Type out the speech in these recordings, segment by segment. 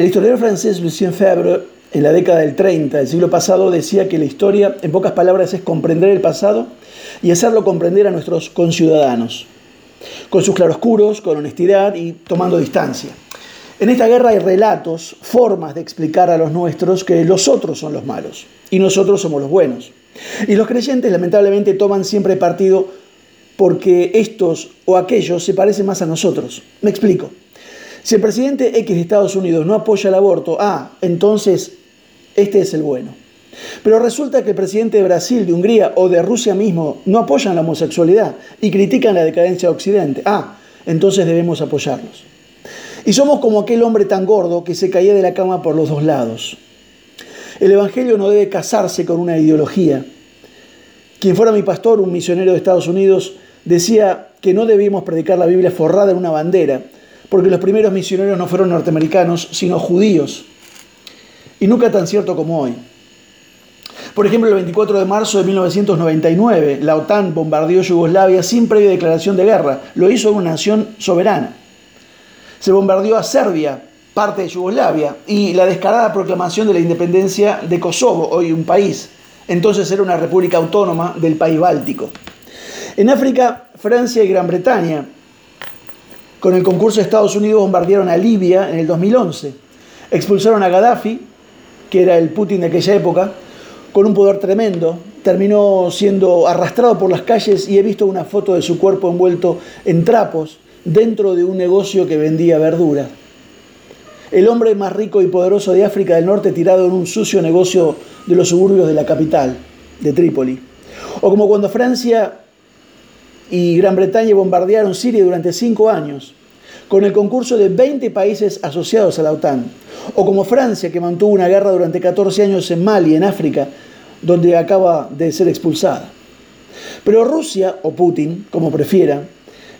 El historiador francés Lucien Febvre, en la década del 30 del siglo pasado, decía que la historia, en pocas palabras, es comprender el pasado y hacerlo comprender a nuestros conciudadanos, con sus claroscuros, con honestidad y tomando distancia. En esta guerra hay relatos, formas de explicar a los nuestros que los otros son los malos y nosotros somos los buenos. Y los creyentes lamentablemente toman siempre partido porque estos o aquellos se parecen más a nosotros. Me explico. Si el presidente X de Estados Unidos no apoya el aborto, ah, entonces este es el bueno. Pero resulta que el presidente de Brasil, de Hungría o de Rusia mismo no apoyan la homosexualidad y critican la decadencia de Occidente. Ah, entonces debemos apoyarlos. Y somos como aquel hombre tan gordo que se caía de la cama por los dos lados. El Evangelio no debe casarse con una ideología. Quien fuera mi pastor, un misionero de Estados Unidos, decía que no debíamos predicar la Biblia forrada en una bandera, porque los primeros misioneros no fueron norteamericanos, sino judíos. Y nunca tan cierto como hoy. Por ejemplo, el 24 de marzo de 1999, la OTAN bombardeó Yugoslavia sin previa declaración de guerra. Lo hizo una nación soberana se bombardeó a Serbia, parte de Yugoslavia, y la descarada proclamación de la independencia de Kosovo, hoy un país. Entonces era una república autónoma del país báltico. En África, Francia y Gran Bretaña, con el concurso de Estados Unidos, bombardearon a Libia en el 2011. Expulsaron a Gaddafi, que era el Putin de aquella época, con un poder tremendo. Terminó siendo arrastrado por las calles y he visto una foto de su cuerpo envuelto en trapos dentro de un negocio que vendía verdura. El hombre más rico y poderoso de África del Norte tirado en un sucio negocio de los suburbios de la capital, de Trípoli. O como cuando Francia y Gran Bretaña bombardearon Siria durante cinco años, con el concurso de 20 países asociados a la OTAN. O como Francia, que mantuvo una guerra durante 14 años en Mali, en África, donde acaba de ser expulsada. Pero Rusia, o Putin, como prefieran,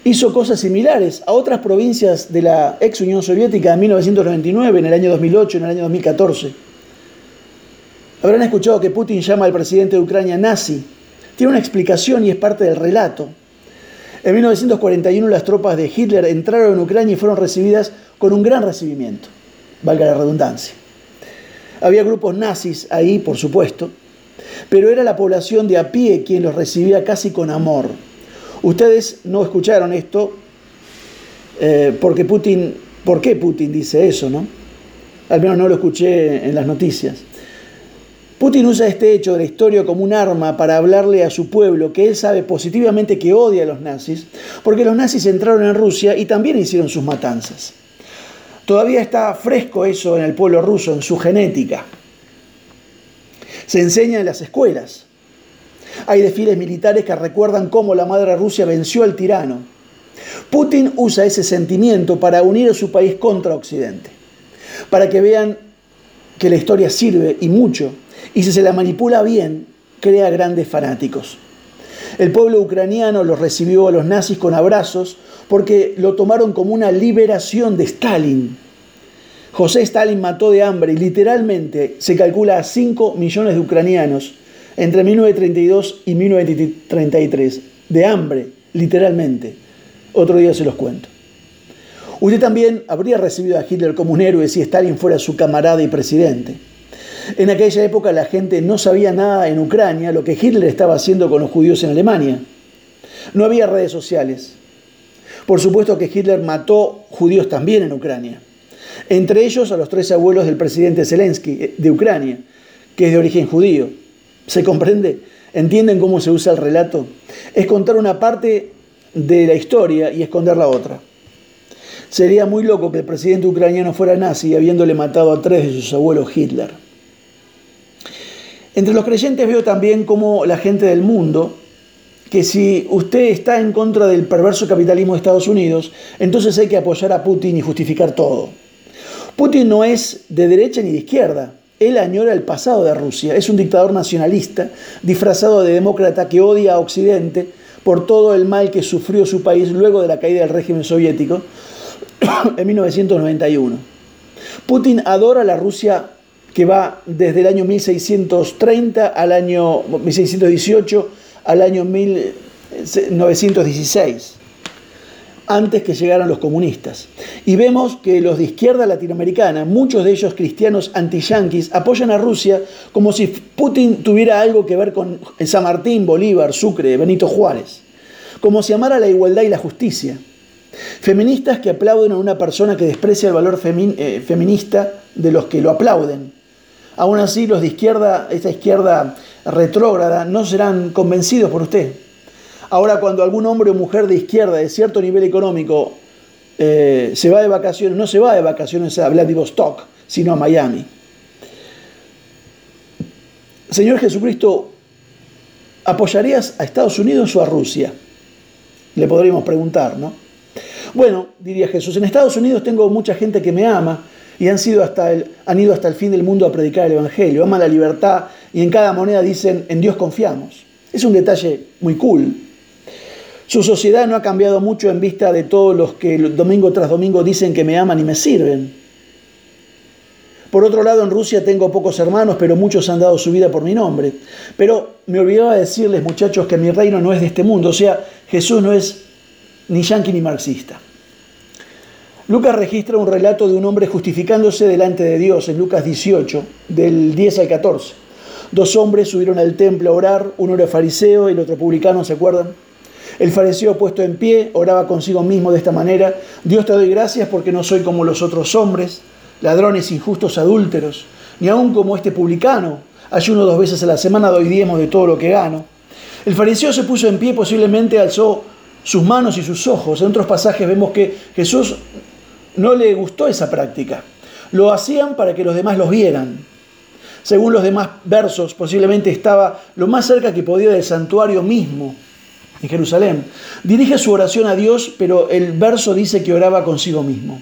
hizo cosas similares a otras provincias de la ex Unión Soviética en 1999, en el año 2008, en el año 2014. Habrán escuchado que Putin llama al presidente de Ucrania nazi. Tiene una explicación y es parte del relato. En 1941 las tropas de Hitler entraron en Ucrania y fueron recibidas con un gran recibimiento, valga la redundancia. Había grupos nazis ahí, por supuesto, pero era la población de a pie quien los recibía casi con amor. Ustedes no escucharon esto eh, porque Putin, ¿por qué Putin dice eso, no? Al menos no lo escuché en las noticias. Putin usa este hecho de la historia como un arma para hablarle a su pueblo que él sabe positivamente que odia a los nazis, porque los nazis entraron en Rusia y también hicieron sus matanzas. Todavía está fresco eso en el pueblo ruso, en su genética. Se enseña en las escuelas. Hay desfiles militares que recuerdan cómo la madre Rusia venció al tirano. Putin usa ese sentimiento para unir a su país contra Occidente, para que vean que la historia sirve y mucho, y si se la manipula bien, crea grandes fanáticos. El pueblo ucraniano los recibió a los nazis con abrazos porque lo tomaron como una liberación de Stalin. José Stalin mató de hambre y literalmente se calcula a 5 millones de ucranianos entre 1932 y 1933, de hambre, literalmente. Otro día se los cuento. Usted también habría recibido a Hitler como un héroe si Stalin fuera su camarada y presidente. En aquella época la gente no sabía nada en Ucrania lo que Hitler estaba haciendo con los judíos en Alemania. No había redes sociales. Por supuesto que Hitler mató judíos también en Ucrania. Entre ellos a los tres abuelos del presidente Zelensky eh, de Ucrania, que es de origen judío. ¿Se comprende? ¿Entienden cómo se usa el relato? Es contar una parte de la historia y esconder la otra. Sería muy loco que el presidente ucraniano fuera nazi habiéndole matado a tres de sus abuelos Hitler. Entre los creyentes veo también como la gente del mundo, que si usted está en contra del perverso capitalismo de Estados Unidos, entonces hay que apoyar a Putin y justificar todo. Putin no es de derecha ni de izquierda, él añora el pasado de Rusia. Es un dictador nacionalista, disfrazado de demócrata que odia a Occidente por todo el mal que sufrió su país luego de la caída del régimen soviético en 1991. Putin adora la Rusia que va desde el año 1630 al año 1618 al año 1916. antes que llegaran los comunistas. Y vemos que los de izquierda latinoamericana, muchos de ellos cristianos anti-yanquis, apoyan a Rusia como si Putin tuviera algo que ver con San Martín, Bolívar, Sucre, Benito Juárez. Como si amara la igualdad y la justicia. Feministas que aplauden a una persona que desprecia el valor eh, feminista de los que lo aplauden. Aún así, los de izquierda, esta izquierda retrógrada, no serán convencidos por usted. Ahora, cuando algún hombre o mujer de izquierda de cierto nivel económico eh, se va de vacaciones, no se va de vacaciones a Vladivostok, sino a Miami. Señor Jesucristo, ¿apoyarías a Estados Unidos o a Rusia? Le podríamos preguntar, ¿no? Bueno, diría Jesús, en Estados Unidos tengo mucha gente que me ama y han, sido hasta el, han ido hasta el fin del mundo a predicar el Evangelio, aman la libertad y en cada moneda dicen, en Dios confiamos. Es un detalle muy cool. Su sociedad no ha cambiado mucho en vista de todos los que domingo tras domingo dicen que me aman y me sirven. Por otro lado, en Rusia tengo pocos hermanos, pero muchos han dado su vida por mi nombre. Pero me olvidaba decirles, muchachos, que mi reino no es de este mundo. O sea, Jesús no es ni yanqui ni marxista. Lucas registra un relato de un hombre justificándose delante de Dios en Lucas 18, del 10 al 14. Dos hombres subieron al templo a orar, uno era fariseo y el otro publicano, ¿se acuerdan? El fariseo puesto en pie oraba consigo mismo de esta manera, Dios te doy gracias porque no soy como los otros hombres, ladrones, injustos, adúlteros, ni aun como este publicano, ayuno dos veces a la semana, doy diezmo de todo lo que gano. El fariseo se puso en pie, posiblemente alzó sus manos y sus ojos. En otros pasajes vemos que Jesús no le gustó esa práctica. Lo hacían para que los demás los vieran. Según los demás versos, posiblemente estaba lo más cerca que podía del santuario mismo en Jerusalén. Dirige su oración a Dios, pero el verso dice que oraba consigo mismo.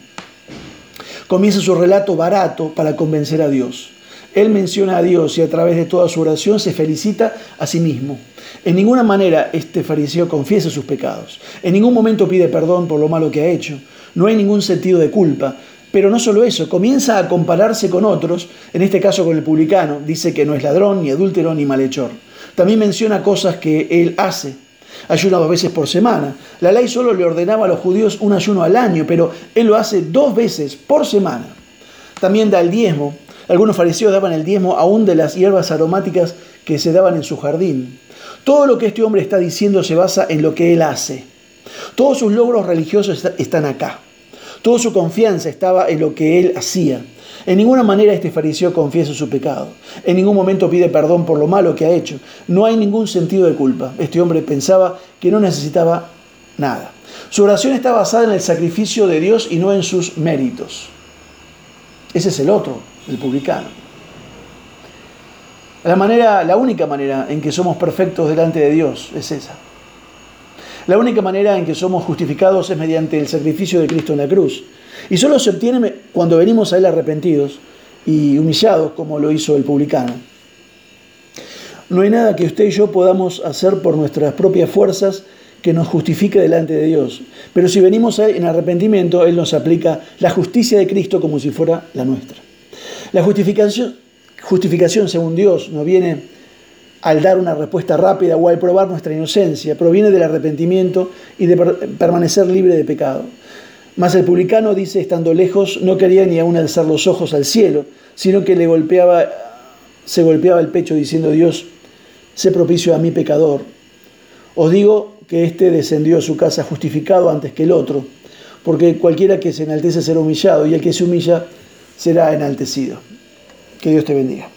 Comienza su relato barato para convencer a Dios. Él menciona a Dios y a través de toda su oración se felicita a sí mismo. En ninguna manera este fariseo confiesa sus pecados. En ningún momento pide perdón por lo malo que ha hecho. No hay ningún sentido de culpa. Pero no solo eso, comienza a compararse con otros, en este caso con el publicano. Dice que no es ladrón, ni adúltero, ni malhechor. También menciona cosas que él hace. Ayuna dos veces por semana. La ley solo le ordenaba a los judíos un ayuno al año, pero él lo hace dos veces por semana. También da el diezmo. Algunos fariseos daban el diezmo aún de las hierbas aromáticas que se daban en su jardín. Todo lo que este hombre está diciendo se basa en lo que él hace. Todos sus logros religiosos están acá. Toda su confianza estaba en lo que él hacía. En ninguna manera este fariseo confiesa su pecado. En ningún momento pide perdón por lo malo que ha hecho. No hay ningún sentido de culpa. Este hombre pensaba que no necesitaba nada. Su oración está basada en el sacrificio de Dios y no en sus méritos. Ese es el otro, el publicano. La manera, la única manera en que somos perfectos delante de Dios es esa. La única manera en que somos justificados es mediante el sacrificio de Cristo en la cruz. Y solo se obtiene cuando venimos a Él arrepentidos y humillados como lo hizo el publicano. No hay nada que usted y yo podamos hacer por nuestras propias fuerzas que nos justifique delante de Dios. Pero si venimos a Él en arrepentimiento, Él nos aplica la justicia de Cristo como si fuera la nuestra. La justificación, justificación según Dios no viene al dar una respuesta rápida o al probar nuestra inocencia, proviene del arrepentimiento y de permanecer libre de pecado. Mas el publicano dice, estando lejos, no quería ni aún alzar los ojos al cielo, sino que le golpeaba, se golpeaba el pecho diciendo, Dios, sé propicio a mi pecador. Os digo que éste descendió a su casa justificado antes que el otro, porque cualquiera que se enaltece será humillado y el que se humilla será enaltecido. Que Dios te bendiga.